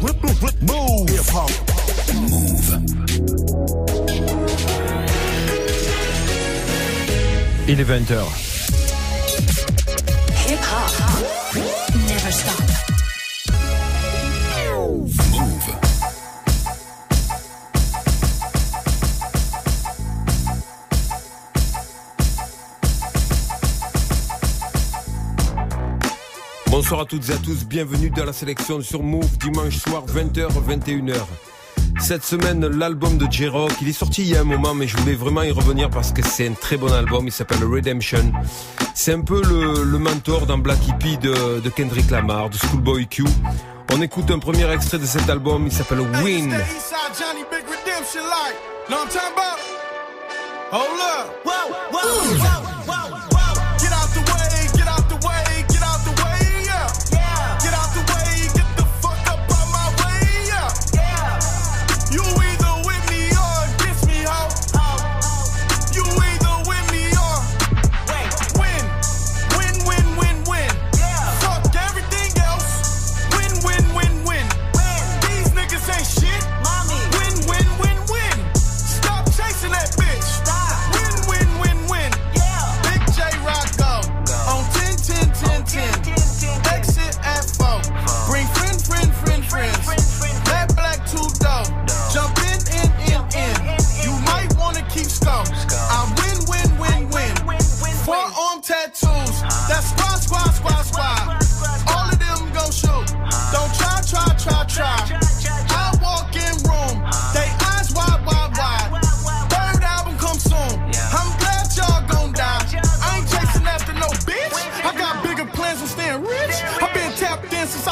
Move. Hip. Move. Il est 20h. Bonsoir à toutes et à tous, bienvenue dans la sélection sur Move dimanche soir 20h 21h. Cette semaine, l'album de J-Rock, il est sorti il y a un moment, mais je voulais vraiment y revenir parce que c'est un très bon album. Il s'appelle Redemption. C'est un peu le, le mentor dans Black Hippie de, de Kendrick Lamar, de Schoolboy Q. On écoute un premier extrait de cet album, il s'appelle Win. Hey,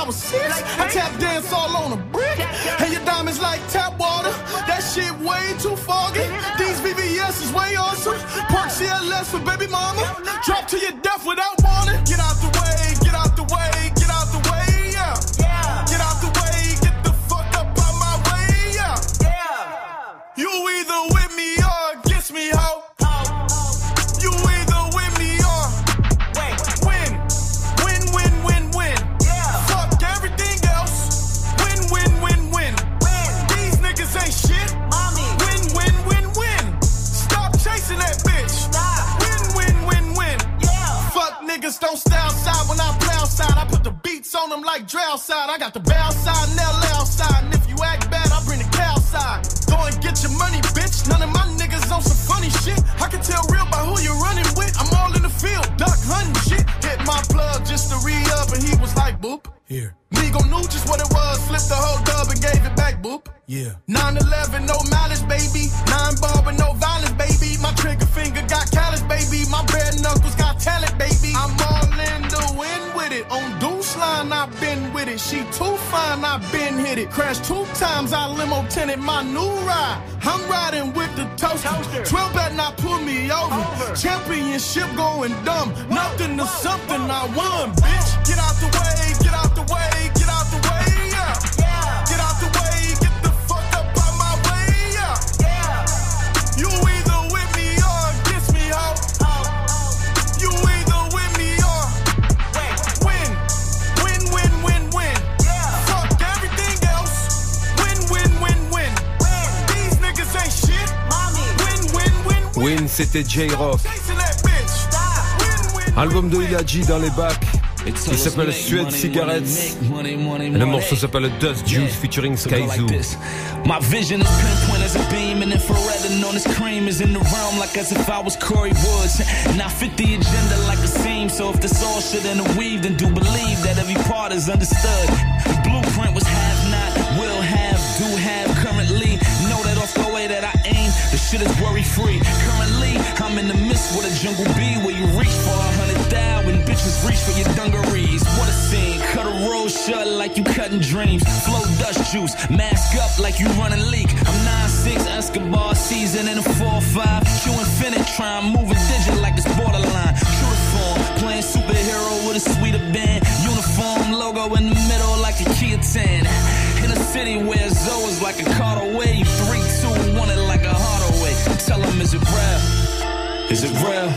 was six. I tap dance all on a brick. And your diamonds like tap water. That shit way too foggy. These VVS is way awesome. Park CLS for baby mama. Drop to your death without warning. Get out the way, get out the way, get out the way, yeah. Get out the way, get the fuck up out my way, yeah. You either with niggas don't stay outside when I play outside. I put the beats on them like Dre outside. I got the bow side and. And if you act bad, I bring the cow side. Go and get your money, bitch. None of my niggas on some funny shit. I can tell real by who you're running with. I'm all in the field, duck hunting shit. Hit my plug just to re up, and he was like, boop. Here. Migo knew just what it was, flipped the whole dub and gave it back, boop. Yeah. 9-11, no malice, baby. Nine ball with no violence, baby. My trigger finger got callous, baby. My bare knuckles got talent, baby. I'm in with it. On deuce line, I've been with it. She too fine, I've been hit it. Crashed two times, I limo tinted my new ride. I'm riding with the toaster. 12 better not pull me over. Championship going dumb. Nothing to something I won, bitch. Get out the way, win, c'était J-Rock. Album de. Ilaji dans les bacs. Il s'appelle Suede Cigarettes. Et le morceau s'appelle Dust Juice featuring Sky Zoo. My vision is pinpoint as a beam and infrared and on this cream is in the realm like as if I was Corey Woods. I fit the agenda like a seam. So if this all shit interweave, then do believe that every part is understood. The blueprint was shit is worry free. Currently, I'm in the midst with a jungle bee where you reach for a hundred thou and bitches reach for your dungarees. What a scene, cut a road shut like you cutting dreams. Flow dust juice, mask up like you running leak. I'm 9-6, Escobar season in a 4-5. Q infinite, try and move a digit like it's borderline. True form, playing superhero with a sweeter band. Uniform logo in the middle like a 10. In a city where Zoe is like a card away. 3, 2, 1 it like a heart. Tell them, is it real? Is it real?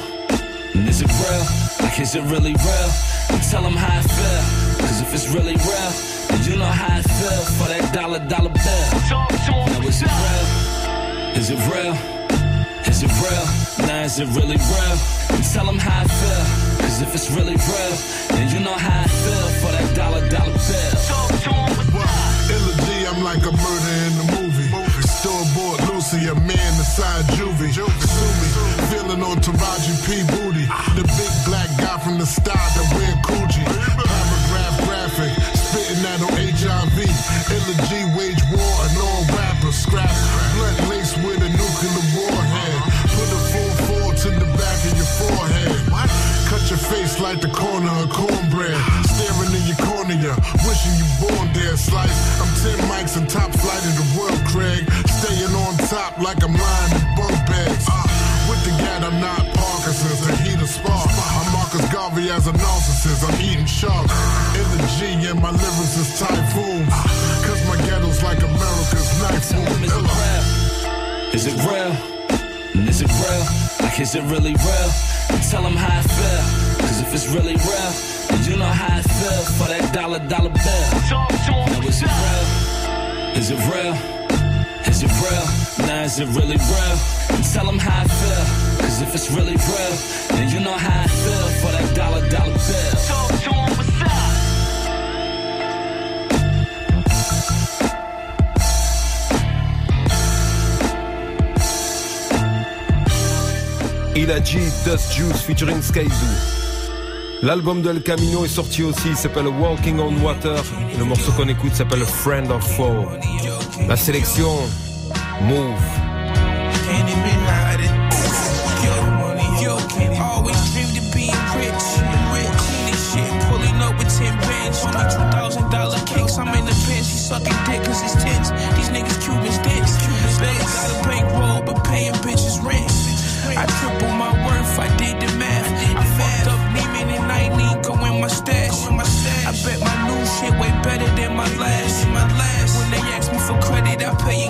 And is it real? Like, is it really real? And tell them how I feel. Cause if it's really real, then you know how I feel. feel for that dollar dollar bill? Now is it real? Is it real? Is it real? Now is it really real? And tell them how I feel. Cause if it's really real, then you know how I feel for that dollar dollar bill. Illa Ghee, I'm like a murder in the movie. Lucy, a man inside juvie. Sue me, feeling on Taraji P. Booty. The big black guy from the style that wear Coochie. Paragraph graphic, spitting that on HIV. G wage war and all rappers scrap. Blood lace with a nuclear warhead. Put a full four to the back of your forehead. Cut your face like the corner of cornbread. Staring in your cornea, wishing you born there, slice. I'm 10 mics and top flight in the world, Craig. Staying top like I'm lying in bunk beds. Uh, with the gat, I'm not Parkinson's, the heat of spark. I'm Marcus Garvey as a narcissist, I'm eating sharks. In the G and my lyrics is typhoons. Cause my ghetto's like America's knife wound. Is it real? Is it real? And is it real? Like, is it really real? And tell them how I feel. Cause if it's really real, then you know how I feel for that dollar dollar bill. Now is it real? Is it real? Is it real? Now is it really real? And tell them how I feel. Cause if it's really real, then you know how I feel for that dollar dollar bill. Il a dit Dust Juice featuring Skyzoo. L'album de El Camino est sorti aussi, il s'appelle Walking on Water. Le morceau qu'on écoute s'appelle Friend of Foe. La sélection Move. Can't even hide it. Yo, money, yo, always of being rich. Rich, shit, pulling up with 10 bands. Only $2,000 kicks, I'm in the sucking dick cause it's tense. These niggas dicks. Beggars got a bankroll, but paying bitches rent. I triple my worth, I did the math. I fucked up Neiman and I ain't even go in my stash. I bet my new shit way better than my last. My last. When they ask me for credit, I pay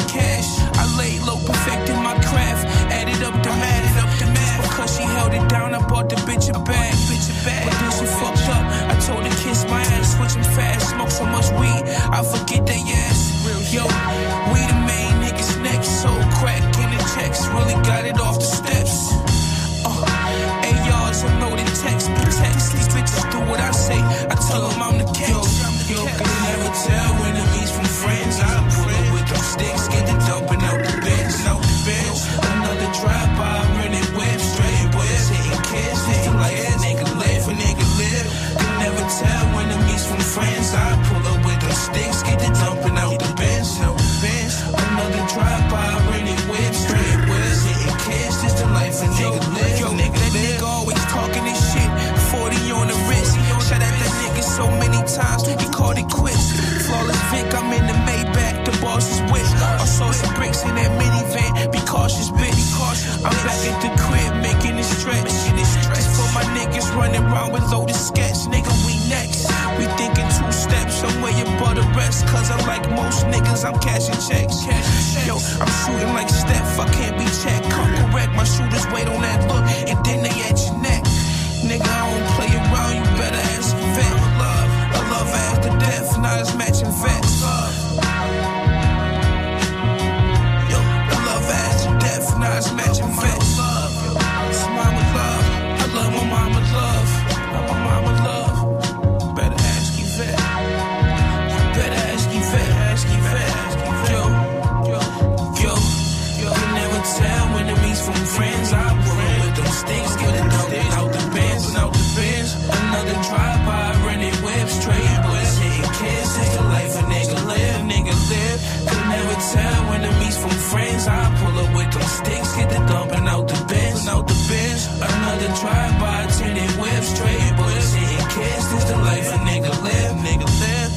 nigga live, nigga live.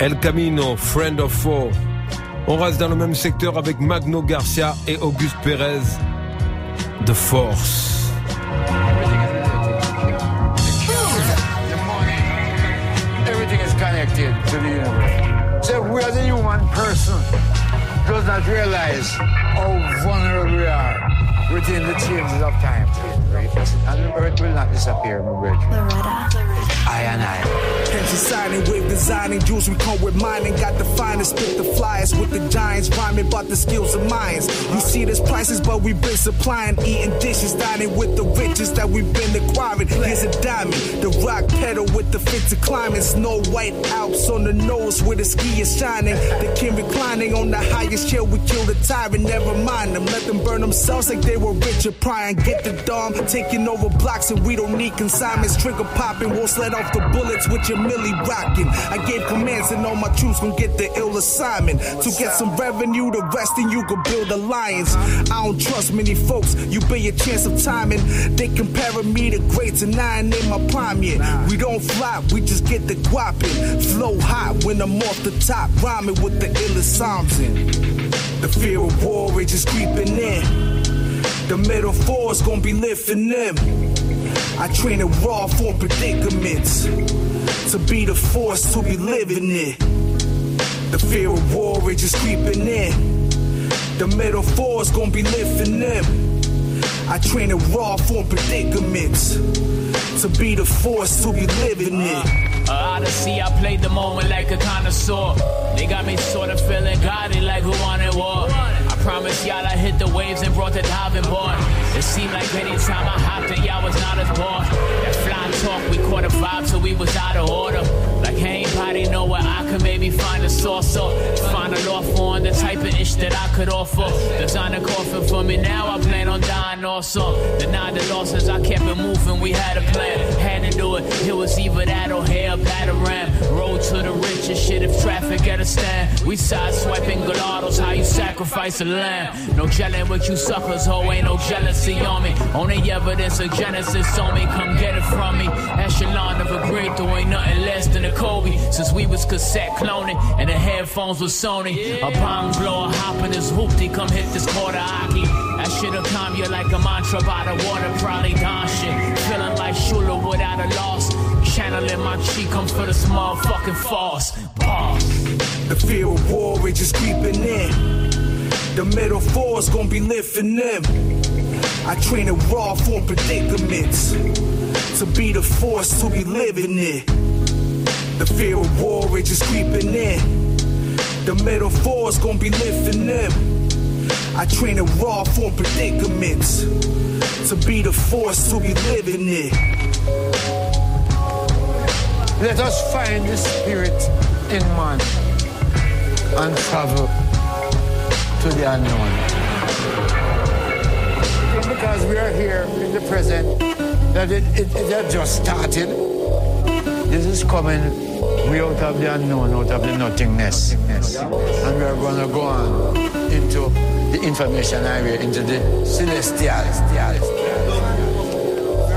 El Camino, Friend of Foe. On reste dans le même secteur avec Magno Garcia et Auguste Pérez. The Force. the money, everything is connected to the universe. So we as a human person, does not realize how vulnerable we are within the changes of time. And the earth will not disappear, my brethren. I and I. Hence deciding with designing jewels we come with mine and got the finest spit the flyers with the giants rhyming about the skills of minds. You see there's prices but we've been supplying eating dishes dining with the riches that we've been acquiring. Here's a diamond, the rock pedal with the fit to climbing. Snow white Alps on the nose where the ski is shining. The king reclining on the highest chair we kill the tyrant. Never mind them, let them burn themselves like they were Richard Pryor. Get the dome, taking over blocks and we don't need consignments. Trigger popping, won't off the bullets with your millie rocking. I gave commands and all my troops gon' get the ill assignment. To get some revenue, the rest and you can build alliance. I don't trust many folks, you be your chance of timing. They comparing me to greats and I ain't in my prime yet. We don't fly, we just get the guapping. Flow hot when I'm off the top, rhyming with the illest psalms in. The fear of war is just creeping in. The middle four's gonna be lifting them. I train it raw for predicaments. To be the force to be living it. The fear of war is just creeping in. The middle four's gonna be lifting them. I train it raw for predicaments. To be the force to be living it. Uh, Odyssey, I played the moment like a connoisseur. They got me sort of feeling godly like who wanted war. Promise y'all I hit the waves and brought the diving board. It seemed like anytime I hopped in, y'all was not as bored. That fly talk, we caught a vibe till we was out of order. Like anybody know where I could maybe find a source or find law for the type of ish that I could offer. Design a coffin for me now, I plan on dying awesome. Deny the losses, I kept it moving, we had a plan. Had to do it, it was either that or hair, batarang. Road to the richest shit if traffic at a stand. We side swiping gelatos, how you sacrifice a lamb. No gelling with you suckers, ho, ain't no jealousy on me. Only evidence of genesis on me, come get it from me. Echelon of a great, there ain't nothing less than a Kobe. Since we was cassette cloning and the headphones was Sony. A bomb blower hopping his hoopty, come hit this quarter hockey. That shit'll calm you like a mantra by the water, probably Don shit. Feeling like Shula without a loss. Channeling my cheek, come for this motherfucking false. Boss. The fear of war is just creeping in. The middle four's gonna be lifting them. I train it raw for predicaments. To be the force to be living it. The fear of war is just creeping in. The middle four's gonna be lifting them. I train it raw for predicaments. To be the force to be living it. Let us find the spirit in man and travel to the unknown. Because we are here in the present, that it, it, it just started. This is coming we out of the unknown, out of the nothingness. And we are going to go on into the information area, into the celestial.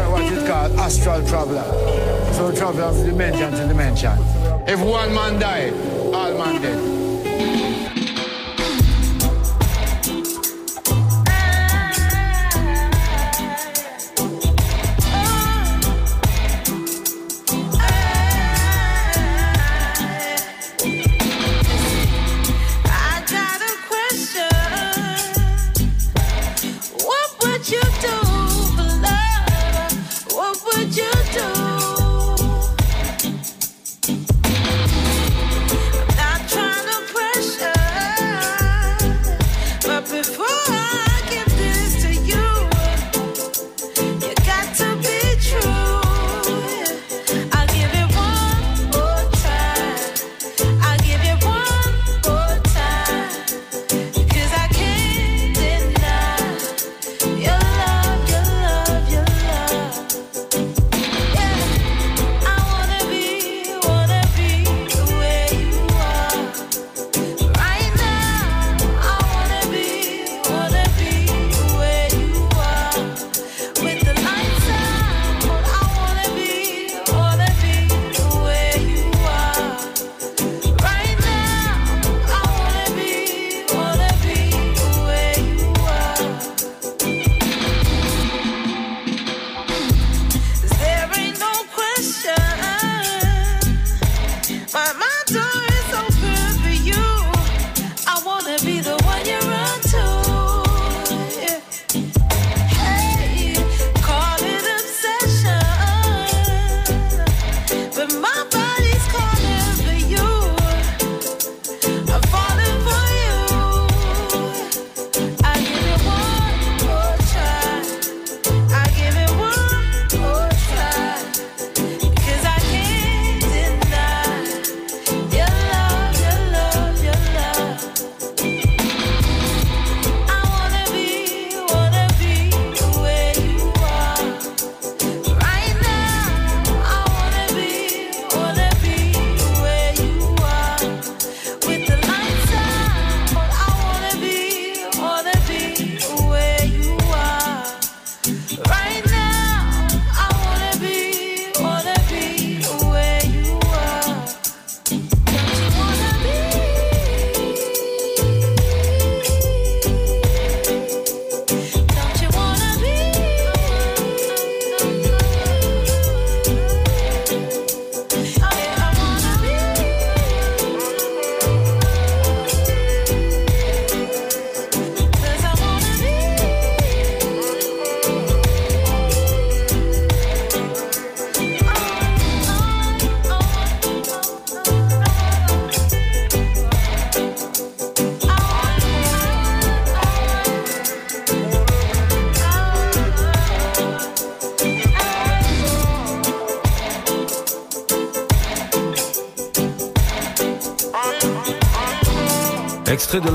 What is called astral traveler. So travel from dimension to dimension. If one man died, all man dead.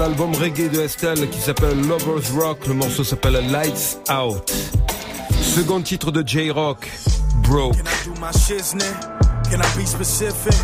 L'album reggae de Estelle qui s'appelle Lovers Rock. Le morceau s'appelle Lights Out. Second titre de J-Rock, Broke. Can I be specific?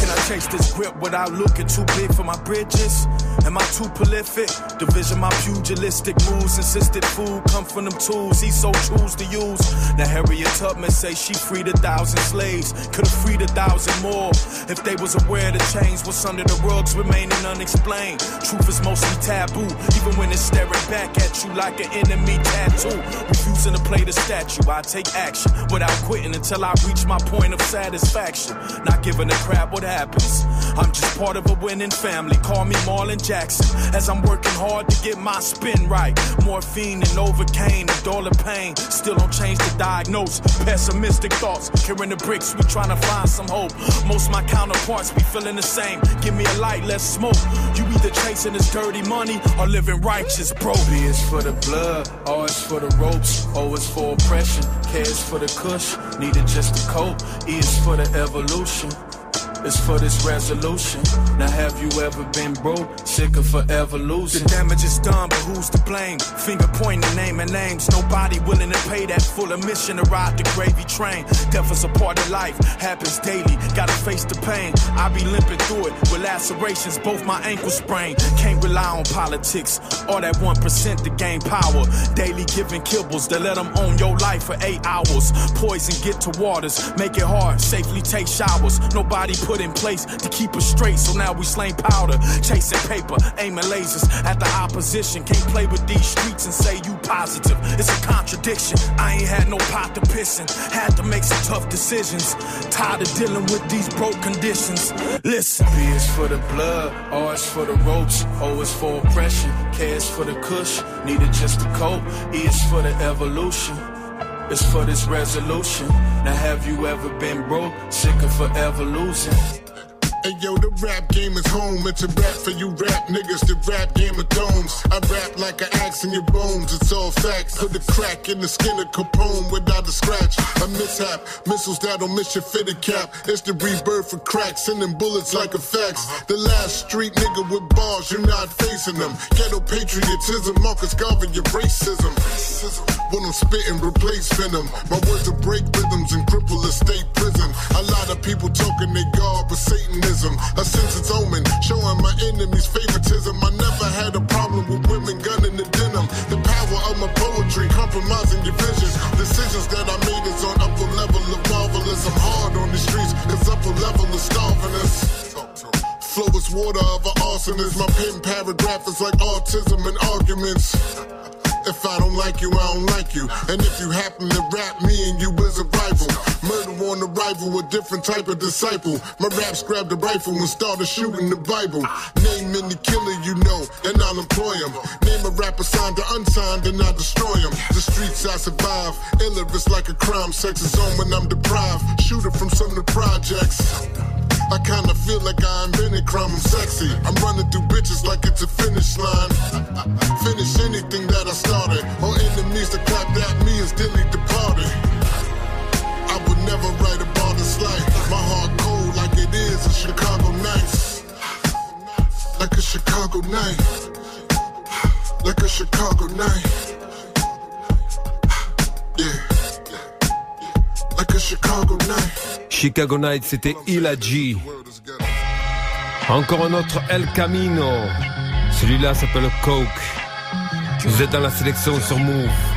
Can I chase this grip without looking too big for my bridges? Am I too prolific? Division my pugilistic moves, insisted food come from them tools he so choose to use. Now Harriet Tubman say she freed a thousand slaves, could've freed a thousand more if they was aware the chains what's under the rugs remaining unexplained. Truth is mostly taboo, even when it's staring back at you like an enemy tattoo. Refusing to play the statue, I take action without quitting until I reach my point of satisfaction. Not giving a crap what happens. I'm just part of a winning family. Call me Marlon Jackson as I'm working hard to get my spin right. Morphine and Novocaine and all the pain still don't change the diagnose. Pessimistic thoughts, carrying the bricks, we trying to find some hope. Most my counterparts be feeling the same. Give me a light, let's smoke. You either chasing this dirty money or living righteous, bro. B is for the blood, R is for the ropes, O is for oppression, K is for the cush, needed just to cope, E is for the evolution. It's for this resolution. Now, have you ever been broke? Sick of forever losing. The damage is done, but who's to blame? Finger pointing, naming names. Nobody willing to pay that full admission to ride the gravy train. Death is a part of life, happens daily. Gotta face the pain. I be limping through it with lacerations, both my ankles sprained. Can't rely on politics or that 1% to gain power. Daily giving kibbles that let them own your life for eight hours. Poison get to waters, make it hard, safely take showers. Nobody put in place to keep us straight, so now we slang powder, chasing paper, aiming lasers at the opposition. Can't play with these streets and say you positive. It's a contradiction. I ain't had no pot to piss in. Had to make some tough decisions. Tired of dealing with these broke conditions. Listen, B is for the blood, R is for the ropes, O is for oppression, K is for the cush, needed just to cope, E is for the evolution. It's for this resolution. Now, have you ever been broke? Sick of forever losing. Hey yo, the rap game is home. It's a rap for you rap niggas. The rap game of domes. I rap like an axe in your bones. It's all facts. Put a crack in the skin of Capone without a scratch. A mishap. Missiles that'll miss your fitted cap. It's the rebirth of crack. Sending bullets like fax. The last street nigga with bars. You're not facing them. Ghetto patriotism. Marcus Garvey, your racism. When I'm spitting, replace venom. My words will break rhythms and cripple a state prison. A lot of people talking they God, but Satanism. A sense its omen, showing my enemies favoritism. I never had a problem with women gunning the denim. The power of my poetry, compromising your vision. Decisions that I made is on upper level of marvelous. I'm hard on the streets, cause upper level is starving. Flow is water of an arsonist. My pen paragraph is like autism and arguments. If I don't like you, I don't like you. And if you happen to rap, me and you is a rival. Murder on arrival, a different type of disciple. My raps grabbed a rifle and started shooting the Bible. Name any killer you know, and I'll employ him. Name a rapper signed or unsigned, and I'll destroy him. The streets I survive, iller it's like a crime. Sex is on when I'm deprived. Shooter from some of the projects. I kinda feel like I invented crime, I'm sexy. I'm running through bitches like it's a finish line. Finish anything that I started. All enemies that clapped at me is dilly departed. I would never write about this life. My heart cold like it is a Chicago night. Like a Chicago night. Like a Chicago night. Yeah. Chicago night. C'était Ila G. Encore un autre El Camino. Celui-là s'appelle Coke. Vous êtes dans la sélection sur Move.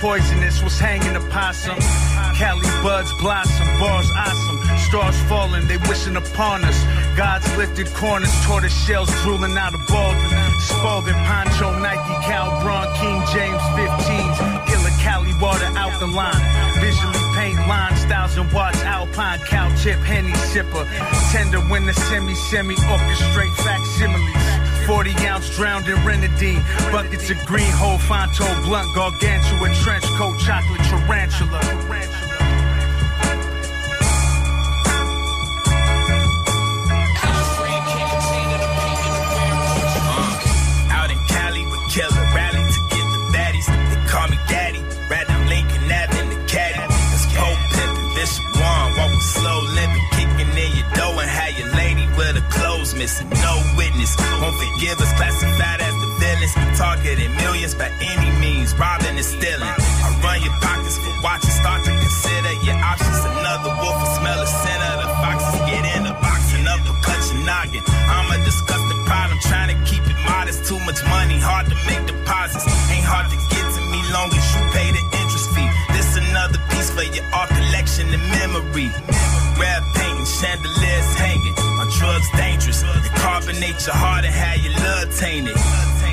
Poisonous, was hanging a possum. Cali buds blossom, bars awesome, stars falling, they wishing upon us. God's lifted corners, tortoise shells drooling out of Baldwin. Spalding, Poncho, Nike, Cal, Braun, King James 15s, killer Cali water out the line. Visually paint lines, thousand watts, Alpine, cow chip, Henny sipper. Tender when the semi semi orchestrate facsimiles. 40 ounce drowned in Renadine. Buckets of green, whole Fonto blunt, gargantua, trench coat, chocolate tarantula. Uh, out in Cali with Killer, rally to get the baddies. They call me Daddy, Lincoln in the caddy. Slow in your dough and your lady with clothes missing. Won't forgive us, classified as the villains. Targeting millions by any means, robbing and stealing. I run your pockets for watching, start to consider your options. Another wolf will smell the scent of the foxes. Get in the box and uppercut your noggin. I'm a disgusting problem, trying to keep it modest. Too much money, hard to make deposits. Ain't hard to get to me long as you pay the interest fee. This another piece for your art collection and memory. Carbonate your heart and your love tainted.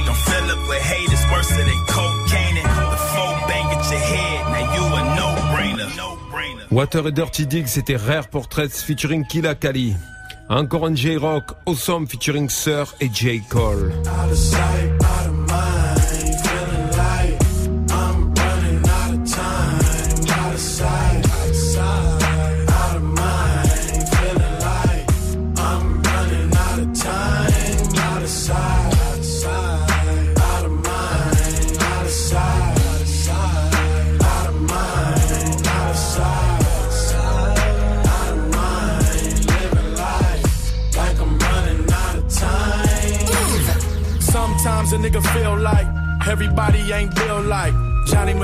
Don't fill up with haters worse than cocaine. The foe bang at your head. Now you a no-brainer. No-brainer. Water et Dirty Dig, c'était Rare Portraits featuring Killa Kali. Encore un J-Rock, Awesome featuring Sir et J. Cole.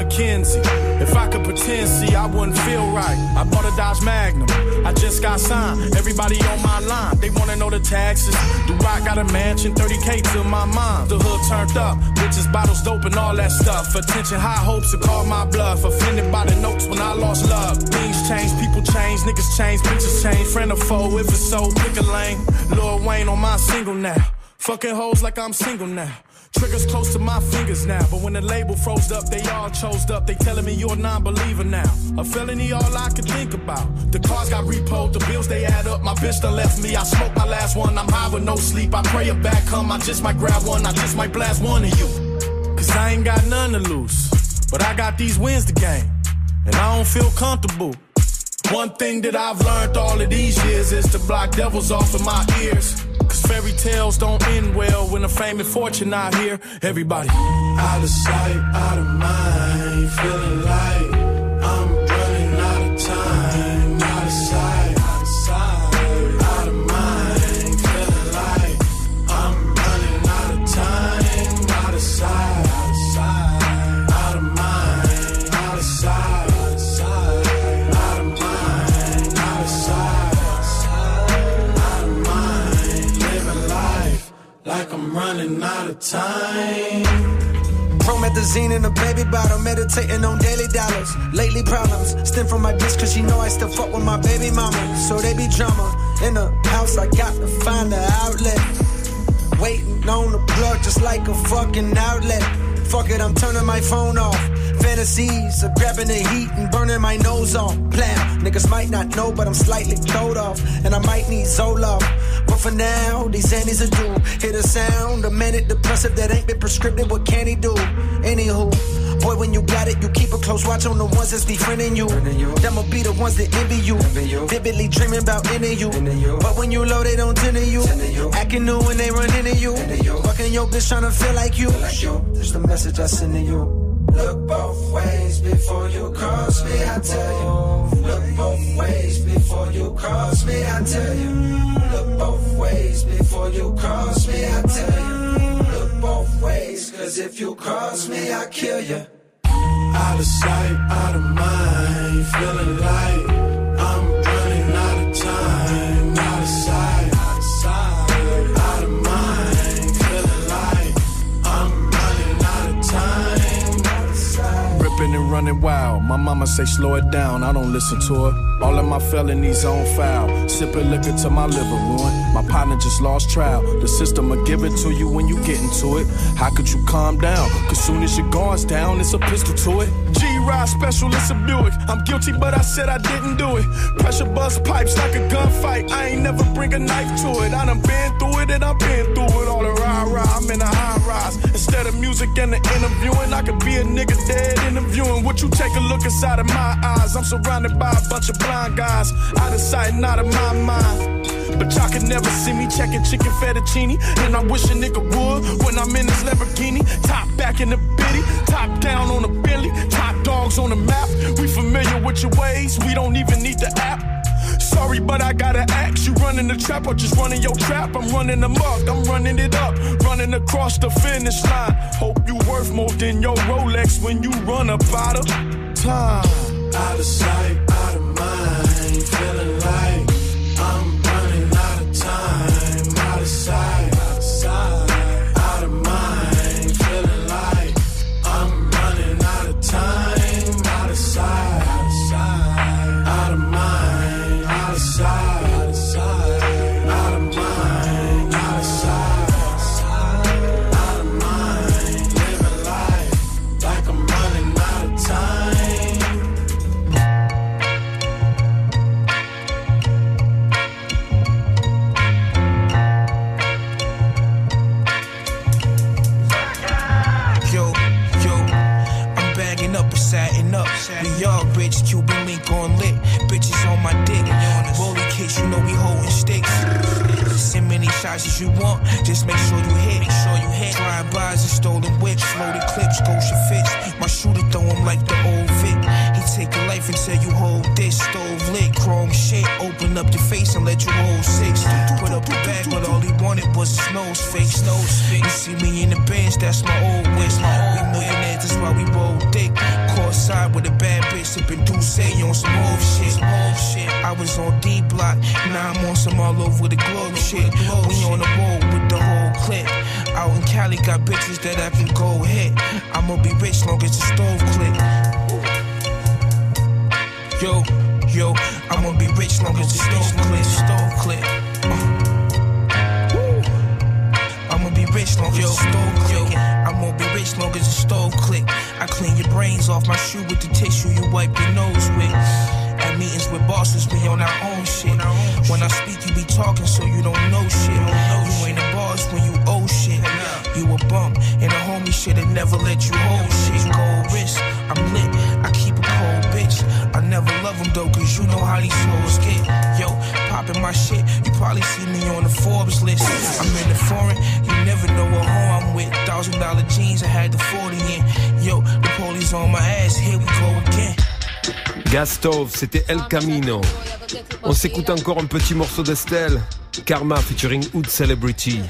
McKenzie. If I could pretend, see, I wouldn't feel right. I bought a Dodge Magnum. I just got signed. Everybody on my line, they wanna know the taxes. Do I got a mansion? 30k to my mom. The hood turned up. Bitches, bottles, dope, and all that stuff. Attention, high hopes to call my bluff. Offended by the notes when I lost love. Things change, people change, niggas change, bitches change. Friend or foe, if it's so, pick a lane. Lil Wayne on my single now. Fucking hoes like I'm single now. Triggers close to my fingers now, but when the label froze up, they all chose up. They telling me you're a non-believer now. A felony, all I could think about. The cars got repoed, the bills they add up. My bitch done left me. I smoked my last one. I'm high with no sleep. I pray a back come. I just might grab one. I just might blast one of you. Cause I ain't got none to lose, but I got these wins to gain, and I don't feel comfortable. One thing that I've learned all of these years is to block devils off of my ears. Fairy tales don't end well when the fame and fortune out here. Everybody. Out of sight, out of mind, feeling like of time. In a baby bottle, meditating on daily dollars. Lately problems stem from my bitch, cause she know I still fuck with my baby mama. So they be drama. In the house, I got to find the outlet. Waiting on the plug just like a fucking outlet. Fuck it, I'm turning my phone off. Fantasies of grabbing the heat and burning my nose off. Plan, niggas might not know, but I'm slightly throwed off. And I might need Zoloft. But for now, these Annies are due. Hear the sound, a manic depressive that ain't been prescribed. What can he do? Anywho. Boy, when you got it, you keep a close watch on the ones that's befriending you. Them'll be the ones that envy you. Vividly dreaming about ending you. But when you low, they don't tend to you. Acting new when they run into you. Fucking your bitch trying to feel like you. That's the message I send to you. Look both ways before you cross me, I tell you. Look both ways before you cross me, I tell you. Look both ways before you cross me, I tell you. Look both ways, cause if you cross me, I kill you. Out of sight, out of mind, feeling like running wild. My mama say slow it down. I don't listen to her. All of my felonies on file. Sipping liquor till my liver ruined. My partner just lost trial. The system will give it to you when you get into it. How could you calm down? Cause soon as your guard's down, it's a pistol to it. G-Ride special, it's a Buick. I'm guilty, but I said I didn't do it. Pressure bust pipes like a gunfight. I ain't never bring a knife to it. I done been through it and I've been through it. All the rah rah, I'm in a high rise. Instead of music and the interviewing, I could be a nigga dead interviewing. Would you take a look inside of my eyes? I'm surrounded by a bunch of blind guys. Out of sight and out of my mind. But y'all can never see me checking chicken fettuccine. And I wish a nigga would when I'm in this Lamborghini. Top back in the bitty, top down on the Bentley, top dogs on the map. We familiar with your ways, we don't even need the app. Sorry, but I gotta ask you running the trap or just running your trap? I'm running the muck, I'm running it up, running across the finish line. Hope you worth more than your Rolex when you run up out of time. Out of sight, out of mind, feeling like satting up. Rich, Cuban link on lit. Bitches on my dick. Rolling case, you know we holding sticks. Send many shots as you want, just make sure you hit. Make sure you hit. Drive-bys and stolen whips, loaded clips, Goshen fits. My shooter throw him like the old Vic. He take your life and until you hold this stove lit, chrome shit. Open up your face and let you hold six. Put up a bag, but all he wanted was his nose fix. Nose fix. You see me in the bench, that's my old wish. We millionaires, that's why we roll dick. Court side with a bad bitch, sipping Douce on some old shit. Shit. I was on D block, now I'm on some all over the globe shit. We on the road with the whole clip. Out in Cali, got bitches that I can go hit. I'ma be rich long as the stove click. Yo, yo, I'ma be rich long as the stove click. Stove click. Uh. I'ma be rich long as the stove click. I'ma be rich long as the stove click. I clean your brains off my shoe with the tissue you wipe your nose with. At meetings with bosses, we on our own shit. When I speak, you be talking, so you don't know shit. You ain't a boss when you owe shit. You a bum, and a homie shit that never let you hold shit. Cold wrist, I'm lit, I keep a cold bitch. I never love them though, cause you know how these hoes get. Yo, popping my shit, you probably see me on the Forbes list. I'm in the foreign, you never know what home I'm with. Thousand dollar jeans, I had the 40 in. Yo, the police on my ass, here we go again. Gastov, c'était El Camino. On s'écoute encore un petit morceau d'Estelle. Karma featuring Hood Celebrity.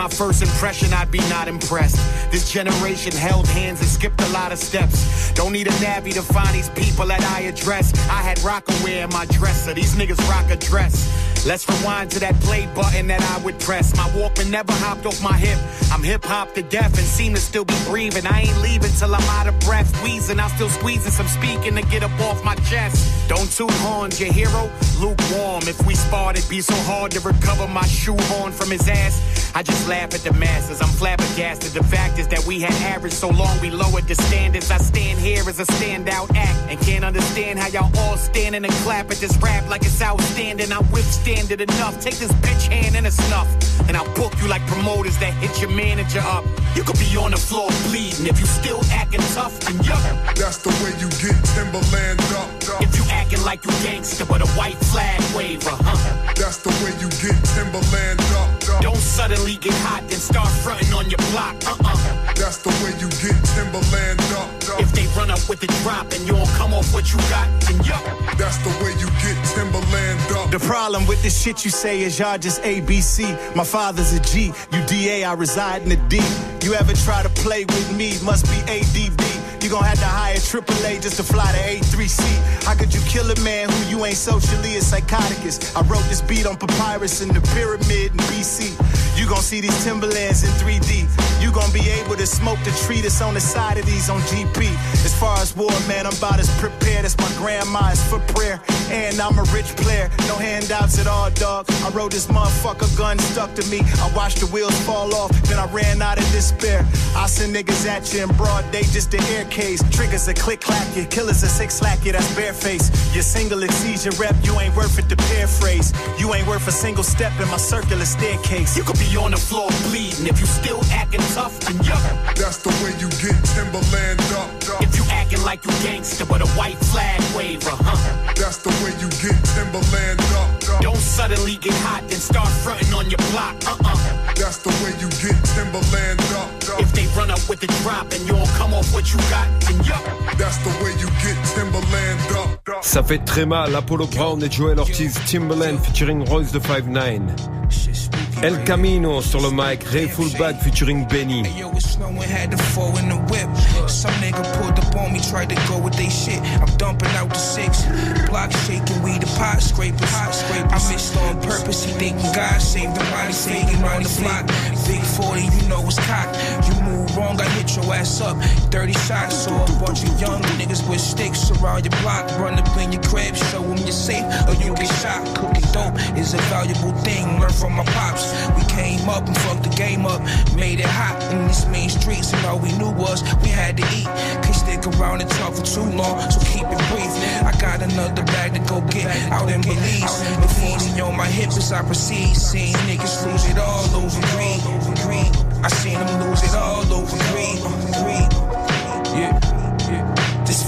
My first impression, I'd be not impressed. This generation held hands and skipped a lot of steps. Don't need a navvy to find these people that I address. I had Rockaway in my dresser. These niggas rock a dress. Let's rewind to that play button that I would press. My Walkman never hopped off my hip. I'm hip hop to death and seem to still be breathing. I ain't leaving till I'm out of breath. Wheezing, I'm still squeezing some speaking to get up off my chest. Don't toot horns, your hero, lukewarm. If we sparred, it'd be so hard to recover my shoehorn from his ass. I just laugh at the masses. I'm flabbergasted. The fact is that we had average so long we lowered the standards. I stand here as a standout act and can't understand how y'all all standing and clap at this rap like it's outstanding. I withstand it enough. Take this bitch hand and a snuff, and I'll book you like promoters that hit your manager up. You could be on the floor bleeding if you still acting tough and yuck. That's the way you get Timberland up. If you acting like you gangster but a white flag waver, huh? That's the way you get Timberland up. Don't suddenly get hot and start fronting on your block, uh-uh. That's the way you get Timberland up. If they run up with the drop and you don't come off what you got, then yuck. That's the way you get Timberland up. The problem with this shit you say is y'all just ABC. My father's a G, you DA, I reside in the D. You ever try to play with me? Must be ADB. You gon' have to hire AAA just to fly to A3C. How could you kill a man who you ain't socially a psychoticus? I wrote this beat on papyrus in the pyramid in BC. You gon' see these Timberlands in 3D. You gon' be able to smoke the that's on the side of these on GP. As far as war, man, I'm about as prepared as my grandma is for prayer. And I'm a rich player, no handouts at all, dog. I rode this motherfucker gun stuck to me. I watched the wheels fall off, then I ran out of despair. I send niggas at you in broad day just to air case. Triggers a click clack you, killers a six slack that's bareface. You're single exceeds rep, you ain't worth it to paraphrase. You ain't worth a single step in my circular staircase. You could be on the floor bleeding if you still acting tough. That's the way you get Timberland up. If you acting like you gangster but a white flag waver, huh? That's the way you get Timberland up. Don't suddenly get hot and start fronting on your block, uh-uh. That's the way you get Timberland up. If they run up with the drop and you don't come off what you got, then yup. That's the way you get Timberland up. Ça fait très mal, Apollo Brown et Joel Ortiz, Timberland featuring Royce the 5'9. El Camino sur le mic, Ray Fullback featuring Benny. Yo, it's snowing, had to fall in the whip. Some nigga pulled up on me, tried to go with they shit. I'm dumping out the six. Block shaking, we the pot scrapers. Pot scrapers. I missed on purpose, he thinking God saved him. Body faking on the block. Big 40, you know it's cocked. You move wrong, I hit your ass up. 30 shots, so a bunch of young niggas with sticks around your block. Run up in your crib, show them you're safe, or you get shot. Cooking dope is a valuable thing. Learn from my pops. We came up and fucked the game up. Made it hot in these main streets, and all we knew was we had to eat. Can't stick around and talk for too long, so keep it brief. I got another bag to go get out in Belize. The feeling on my hips as I proceed. Seeing niggas lose it all over greed. I seen them lose it all over greed.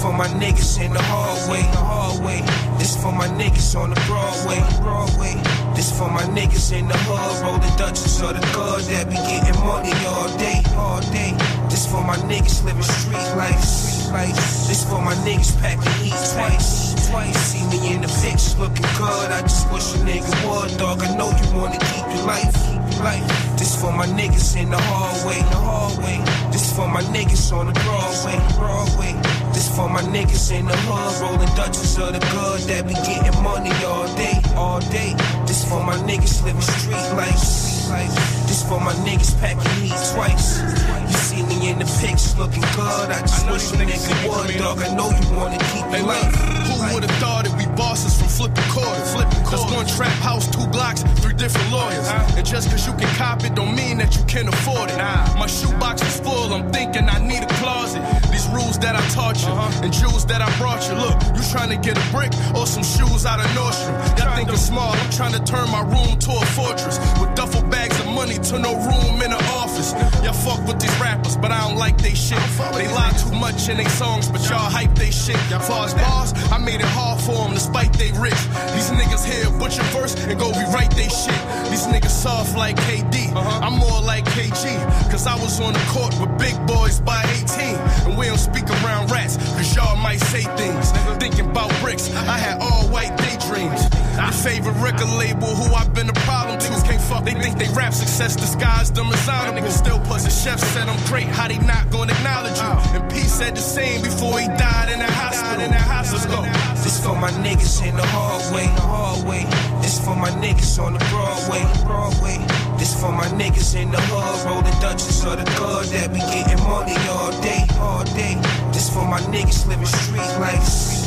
For my niggas in the hallway. hallway. This for my niggas on the Broadway. Broadway. This for my niggas in the hood, rolling Dutchess or the good that be getting money all day, all day. This for my niggas living street life, street life. This for my niggas packing heat twice, twice. See me in looking good. I just wish a nigga would, dog. I know you wanna keep your life, keep your life. This for my niggas in the hallway, the hallway. This for my niggas on the Broadway, Broadway. This for my niggas in the hood, rolling Dutchess or the good that be getting money all day, all day. This for my niggas living street life, life. This for my niggas packing heat twice. You see me in the pics looking good. I just wish a nigga would, dog. I know you wanna keep your life. Who would have thought it? We bosses from flipping quarters. Flipping That's one trap house, two blocks, three different lawyers. And just cause you can cop it, don't mean that you can afford it. My shoebox is full, I'm thinking I need a closet. These rules that I taught you, and jewels that I brought you. Look, you trying to get a brick or some shoes out of Nordstrom. Y'all thinking small, I'm trying to turn my room to a fortress. With duffel bags of money to no room in the office. Y'all fuck with these rappers, but I don't like they shit. They lie too much in they songs, but y'all hype they shit. Far as bars, I made it hard for them despite they rich. These niggas here butcher verse and go rewrite they shit. These niggas soft like KD. Uh-huh. I'm more like KG. Cause I was on the court with big boys by 18. And we don't speak around rats, cause y'all might say things. Thinking about bricks, I had all white daydreams. Your favorite record label, who I've been a problem to. Can't fuck, they think they rap success disguised them as honorable. Still. The chef said I'm great, how they not gonna acknowledge you? And P said the same before he died in the hospital. The. Let's go. This for my niggas in the hallway, hallway. This for my niggas on the Broadway, Broadway. This for my niggas in the hood, rolling Dutchess or the good that be getting money all day, all day. This for my niggas living street life,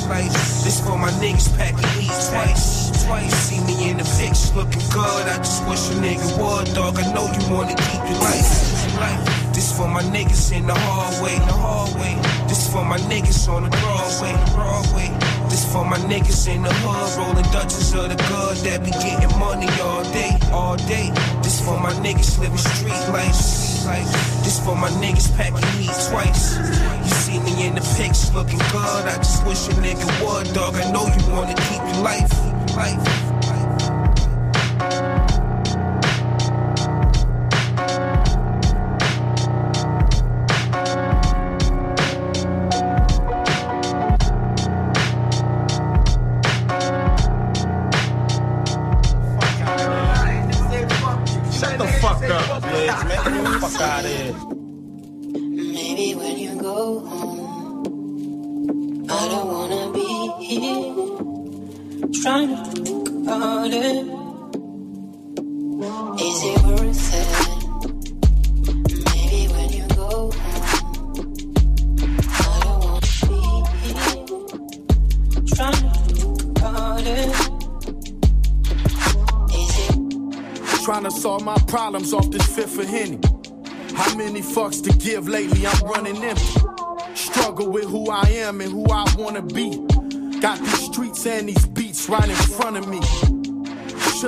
This for my niggas packing heat twice, twice. See me in the pics looking good. I just wish a nigga would, dog. I know you wanna keep your life, life. This for my niggas in the hallway, in the hallway. This for my niggas on the Broadway, Broadway. This for my niggas in the hood, rolling Dutchess of the good that be getting money all day, all day. This for my niggas living street life. This for my niggas packing heat twice. You see me in the pics looking good. I just wish a nigga would, dog. I know you wanna keep your life, life.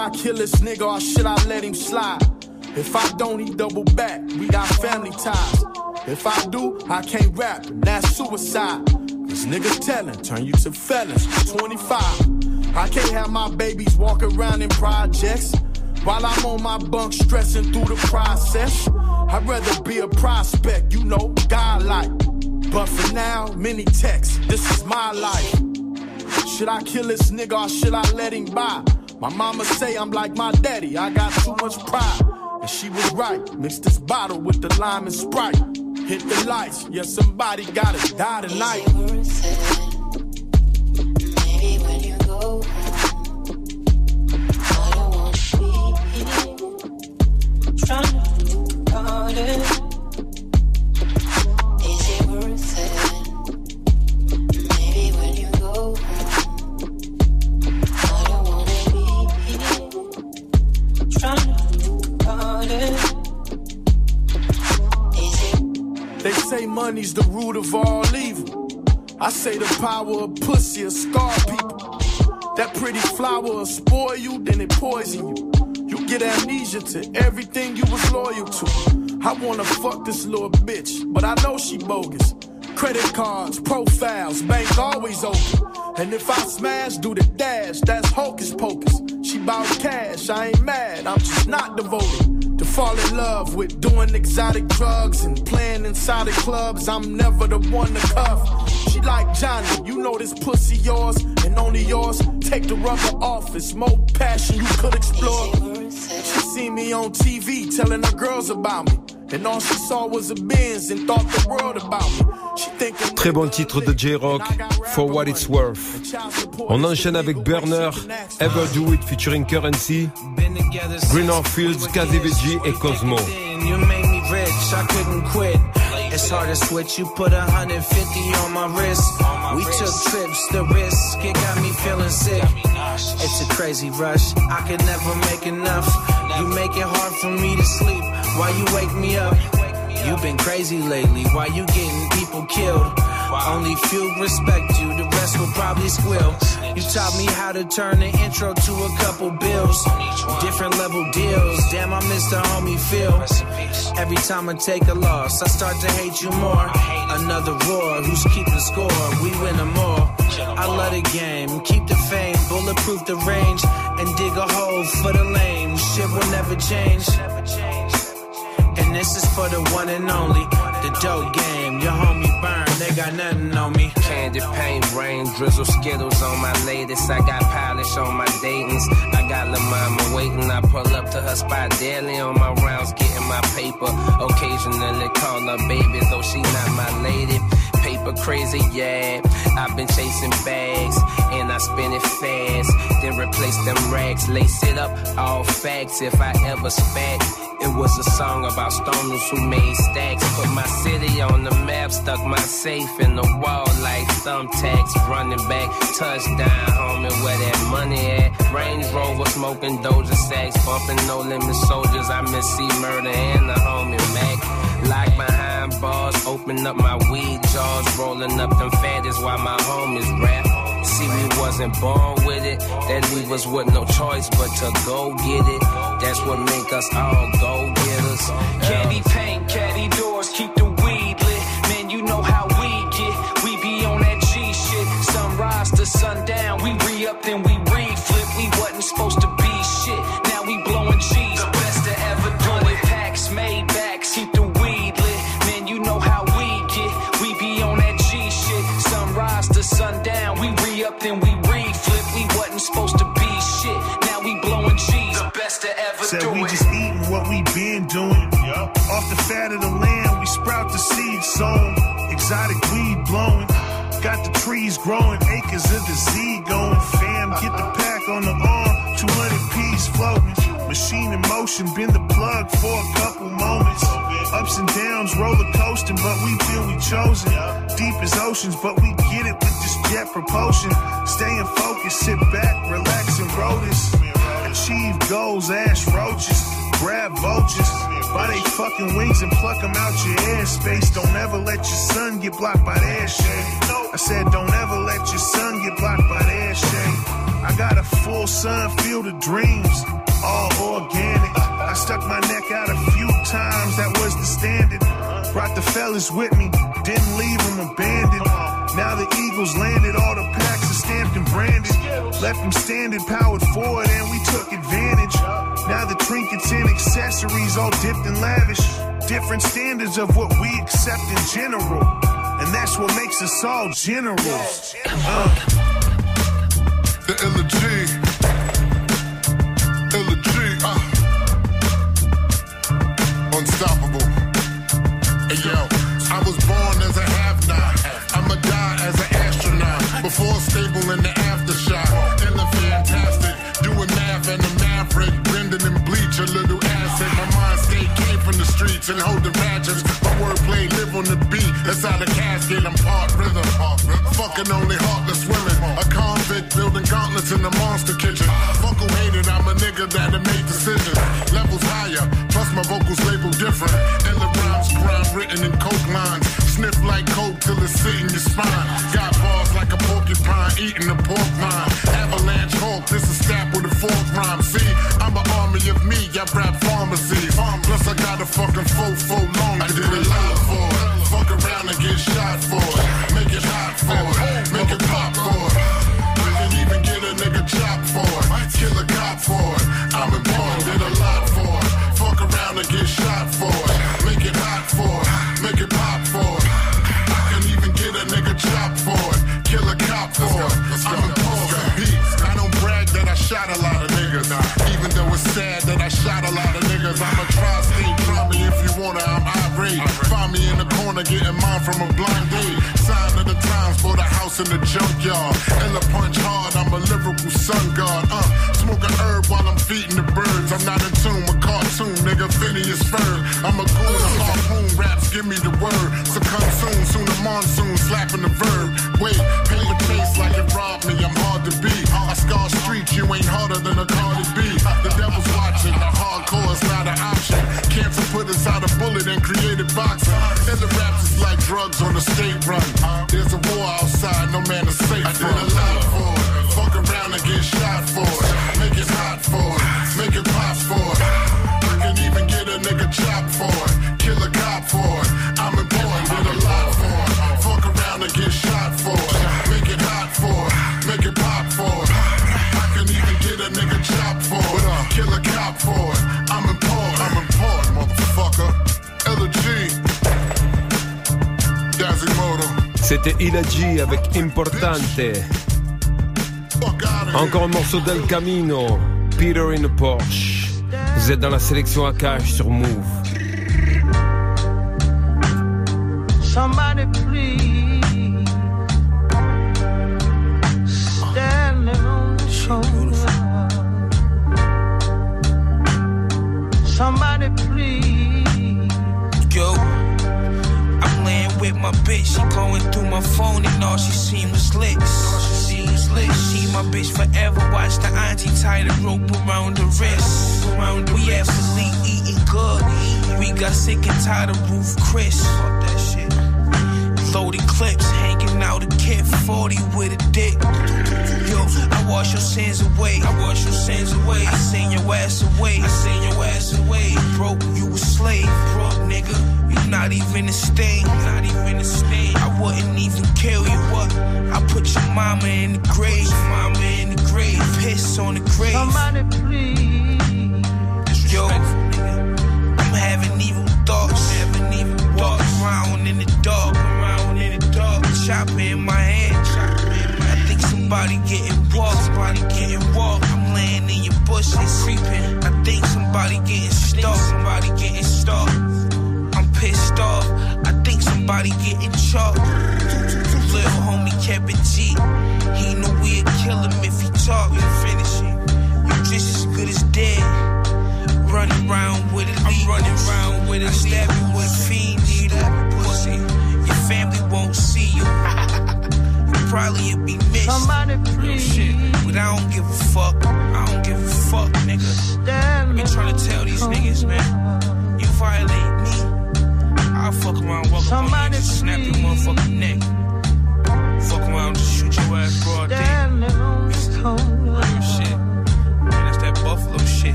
I kill this nigga or should I let him slide? If I don't, he double back. We got family ties. If I do, I can't rap, and that's suicide. Cause niggas telling, turn you to felons. 25. I can't have my babies walk around in projects. While I'm on my bunk stressing through the process, I'd rather be a prospect, you know, godlike. But for now, many texts, this is my life. Should I kill this nigga or should I let him by? My mama say I'm like my daddy, I got too much pride. And she was right, mix this bottle with the lime and Sprite. Hit the lights, yeah, somebody gotta die tonight. Money's the root of all evil. I say the power of pussy will scar people. That pretty flower will spoil you, then it poison you. You get amnesia to everything you was loyal to. I wanna fuck this little bitch, but I know she bogus. Credit cards, profiles, bank always open. And if I smash, do the dash, that's hocus pocus. She bout cash, I ain't mad, I'm just not devoted. Fall in love with doing exotic drugs and playing inside of clubs, I'm never the one to cuff. She like Johnny, you know this pussy yours and only yours. Take the rubber off, it's more passion you could explore. She seen me on TV telling her girls about me. And all she saw was a Benz and thought the world about me. She thinking Très bon titre de J-Rock, For What It's Worth. On enchaîne avec Burner, Ever Do It featuring Currency, Greener Fields, Kaziviji et Cosmo. You made me rich, I couldn't quit. It's hard to switch, you put 150 on my wrist. We took trips, the risk, it got me feeling sick. It's a crazy rush, I could never make enough. You make it hard for me to sleep, why you wake me up? You've been crazy lately, why you getting people killed? Only few respect you, the probably. You taught me how to turn the intro to a couple bills. Different level deals, damn, I miss the homie feel. Every time I take a loss, I start to hate you more. Another roar, who's keeping score? We win them more. I love the game, keep the fame, bulletproof the range, and dig a hole for the lame. Shit will never change. And this is for the one and only, the dope game. Your homie burn, they got nothing on me. Candy paint, rain, drizzle, skittles on my latest. I got polish on my Dayton's. I got La Mama waiting. I pull up to her spot daily on my rounds, getting my paper. Occasionally call her baby, though she not my lady. Paper crazy, yeah. I've been chasing bags and I spin it fast. Then replace them rags, lace it up, all facts. If I ever spat, it was a song about stoners who made stacks. Put my city on the map, stuck my safe in the wall like thumbtacks. Running back, touchdown, homie, where that money at? Range Rover smoking Doja sacks, bumping no limit soldiers. I miss C Murder and the homie Mac. Lock behind bars, open up my weed jaws, rolling up them fatties while my homies rap. See, we wasn't born with it. That leave us with no choice but to go get it. That's what make us all go getters. Candy paint, caddy doors, Said we just eating what we been doing. Off the fat of the land, we sprout the seed sown. Exotic weed blowing. Got the trees growing, acres of the seed going. Fam, get the pack on the arm, 200 P's floating. Machine in motion, been the plug for a couple moments. Ups and downs, roller coasting, but we feel we chosen. Deep as oceans, but we get it with this jet propulsion. Staying focused, sit back, relax and roll this. Achieve goals, ash roaches, grab vultures. By they fucking wings and pluck them out your airspace. Don't ever let your sun get blocked by the air shade. I said, don't ever let your sun get blocked by the air shade. I got a full sun field of dreams, all organic. I stuck my neck out a few times, that was the standard. Brought the fellas with me, didn't leave them abandoned. Now the Eagles landed, all the packs are stamped and branded. Left them standing, powered forward, and we took advantage. Now the trinkets and accessories all dipped and lavish. Different standards of what we accept in general. And that's what makes us all generals. Uh. The Illa Unstoppable. Hey, yo, I was born as an Four stable in the aftershock. And the fantastic. Doing math and the maverick. Bending and bleach a little acid. My mind stay came from the streets and hold the badges. My wordplay live on the beat. That's how the casket. I'm part rhythm. Fucking only heartless women. A convict building gauntlets in the monster kitchen. Fuck hated. I'm a nigga that made decisions. Levels higher. Plus my vocals label different. And the rhymes crime written in coke lines. Sniff like coke till it's sitting your spine. Got bars like a porcupine eating the pork rind. Avalanche Hulk, this is stabbed with a fork rhyme. See, I'm an army of me, I rap pharmacy. Plus, I got a fucking fofo I'm a blind date. Sign of the times Bought a house in the junkyard. And I punch hard, I'm a lyrical sun god. box. And the raps is like drugs on a state run. C'était Ilaji avec Importante. Encore un morceau d'El Camino, Peter in Porsche. Vous êtes dans la sélection à cage sur Move. gotta roof Chris. wanna. Real shit, but I don't give a fuck.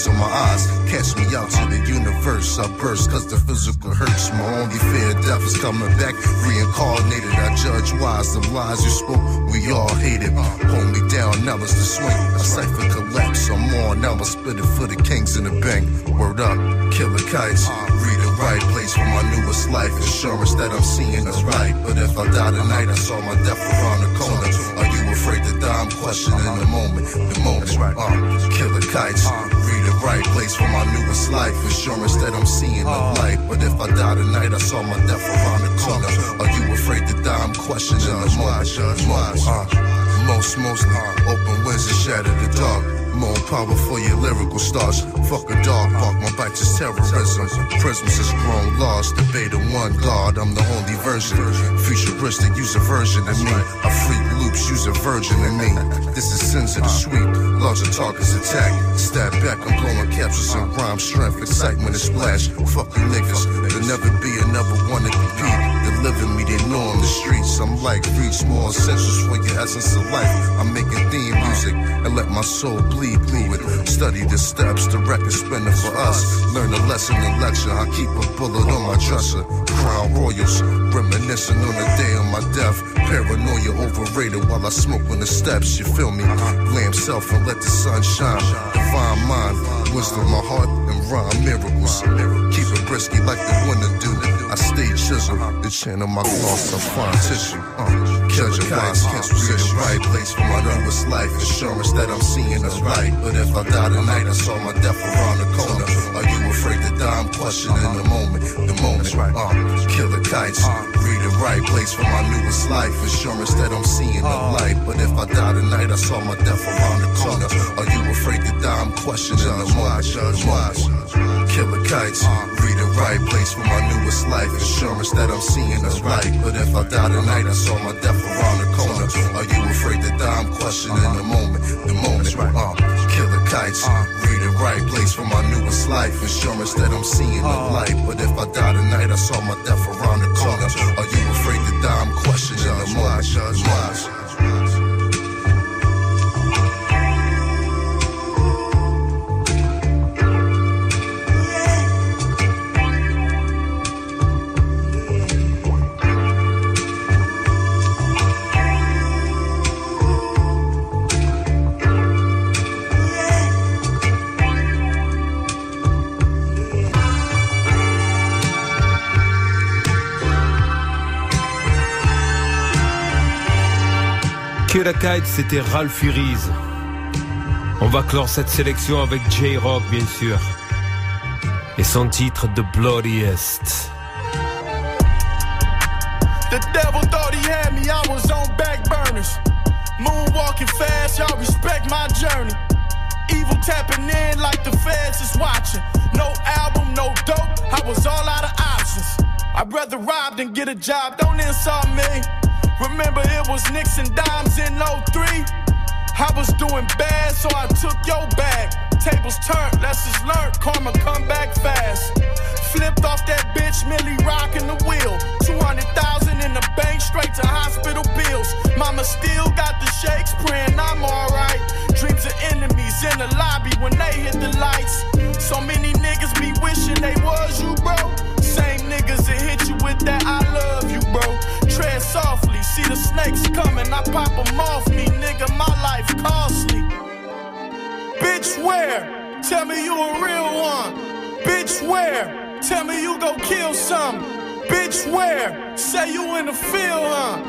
Coins on my eyes. Catch me out to the universe. I burst cause the physical hurts. My only fear death is coming back. Reincarnated, I judge wise. The lies you spoke, we all hate it. Hold me down, now it's the swing. A cipher collapse, I'm on. Now I spit it for the kings in the bank. Word up, killer kites. Read the right place for my newest life. Assurance that I'm seeing is right. But if I die tonight, I saw my death around the corner. I'm questioning the moment. The moment, uh, killer kites. Read the right place for my newest life. Assurance that I'm seeing the light. But if I die tonight, I saw my death around the corner. Are you afraid to die? I'm questioning the moment. Moment, uh, most, mostly open winds and shatter the dark. More power for your lyrical stars. Fuck a dog bark, my bite is terrorism. Prisms is grown lost. Debate of one God, I'm the only version. Futuristic, use a version of me. I freak loops, use a virgin in me. This is sins of the sweet. Larger targets attack. Stab back, I'm blowing capsules and rhyme strength. Excitement is splash. Fuck you niggas. There'll never be another one to compete. In me, they know on the streets. I'm like three small essentials for your essence of life. I'm making theme music and let my soul bleed through it. Study the steps, the record spinning for us. Learn a lesson in lecture. I keep a bullet on my dresser. Crown Royals, reminiscing on the day of my death. Paranoia overrated while I smoke on the steps. You feel me? Lamb self and let the sun shine. Divine mind, wisdom, my heart, and rhyme miracles. Keep it brisky like the winter do. I stay chisel, the channel my gloss, I fine tissue. Uh, Judge of wise position, right place for my newest life. Assurance that I'm seeing is right. But if I die tonight, I saw my death around the corner. Are you afraid to die? I'm questioning the moment. The moment, uh, killer kites. Read the right place for my newest life. Assurance that I'm seeing the light. But if I die tonight, I saw my death around the corner. Are you afraid to die? I'm questioning the moment. Judge wise. Killer kites. Read the right place for my newest life. Assurance that I'm seeing is right. But if I die tonight, I saw my death around the corner. Are you afraid to die? I'm questioning the moment. The moment. Uh, killer kites. Read the right place for my newest life. Assurance that I'm seeing the light. But if I die tonight, I saw my death C'était Ralph Furiz. On va clore cette sélection avec J-Rock, bien sûr. Et son titre The Bloodiest. The devil thought he had me, I was on back burners. Moonwalking fast, y'all respect my journey. Evil tapping in like the feds is watching. No album, no dope, I was all out of options. I'd rather rob than get a job, don't insult me. Remember it was Nicks and Dimes in 03? I was doing bad, so I took your bag. Tables turned, lessons learned, karma come back fast. Flipped off that bitch, Millie rocking the wheel. 200,000 in the bank, straight to hospital bills. Mama still got the shakes, praying I'm alright. Dreams of enemies in the lobby when they hit the lights. So many niggas be wishing they was you, bro. Same niggas that hit you with that I love you, bro. Tread softly, see the snakes coming, I pop them off me, nigga. My life costly. Bitch, where? Tell me you a real one. Bitch, where? Tell me you go kill some. Bitch, where? Say you in the field, huh?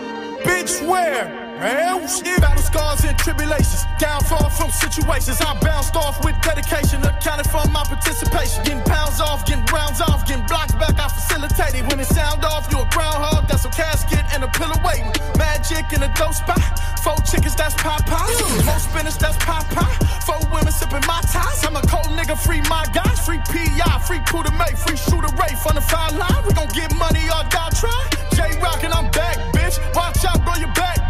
Bitch, where? Hell, shit. Battle scars and tribulations. Downfall from situations. I bounced off with dedication. Accounted for my participation. Getting pounds off, getting rounds off, getting blocks back. I facilitated. When it sound off, you a groundhog. That's a casket and a pillow waiting. Magic in a dope spot. Four chickens, that's pie pie. Four spinners, that's pie. Four women sipping my ties. I'm a cold nigga, free my guys. Free PI, free Puda May, free shooter Ray from the fine line. We gon' get money or die try. Jay Rock and I'm back, bitch. Watch out, bro, your back,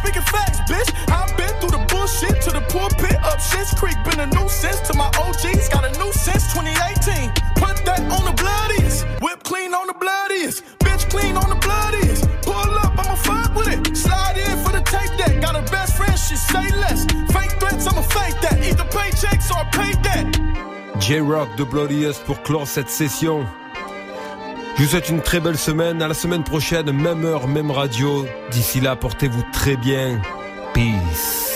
speaking facts, bitch. I've been through the bullshit to the pulpit, up shit's creek. Been a nuisance to my OGs. Got a new since 2018. Put that on the bloodiest. Whip clean on the bloodiest. Bitch clean on the bloodiest. Pull up, I'ma fuck with it. Slide in for the tape deck. Got a best friend, she say less. Fake threats, I'ma fake that. Either paychecks or pay that. J-Rock de Bloodiest pour clore cette session. Je vous souhaite une très belle semaine. À la semaine prochaine, même heure, même radio. D'ici là, portez-vous très bien. Peace.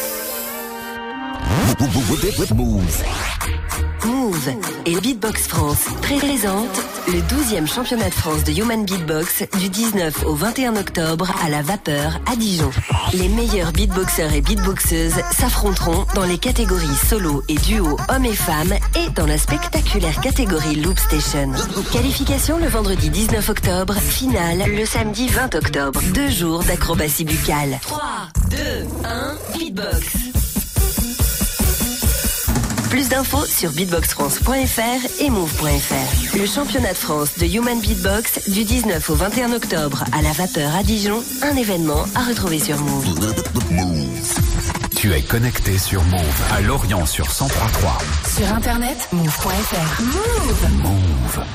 Move et Beatbox France présente le 12e championnat de France de Human Beatbox du 19 au 21 octobre à la Vapeur à Dijon. Les meilleurs beatboxers et beatboxeuses s'affronteront dans les catégories solo et duo hommes et femmes et dans la spectaculaire catégorie Loop Station. Qualification le vendredi 19 octobre, finale le samedi 20 octobre. Deux jours d'acrobatie buccale. 3, 2, 1, beatbox. Plus d'infos sur beatboxfrance.fr et move.fr. Le championnat de France de Human Beatbox du 19 au 21 octobre à la Vapeur à Dijon, un événement à retrouver sur Move. Tu es connecté sur Move à Lorient sur 1033. Sur internet, move.fr. Move Move.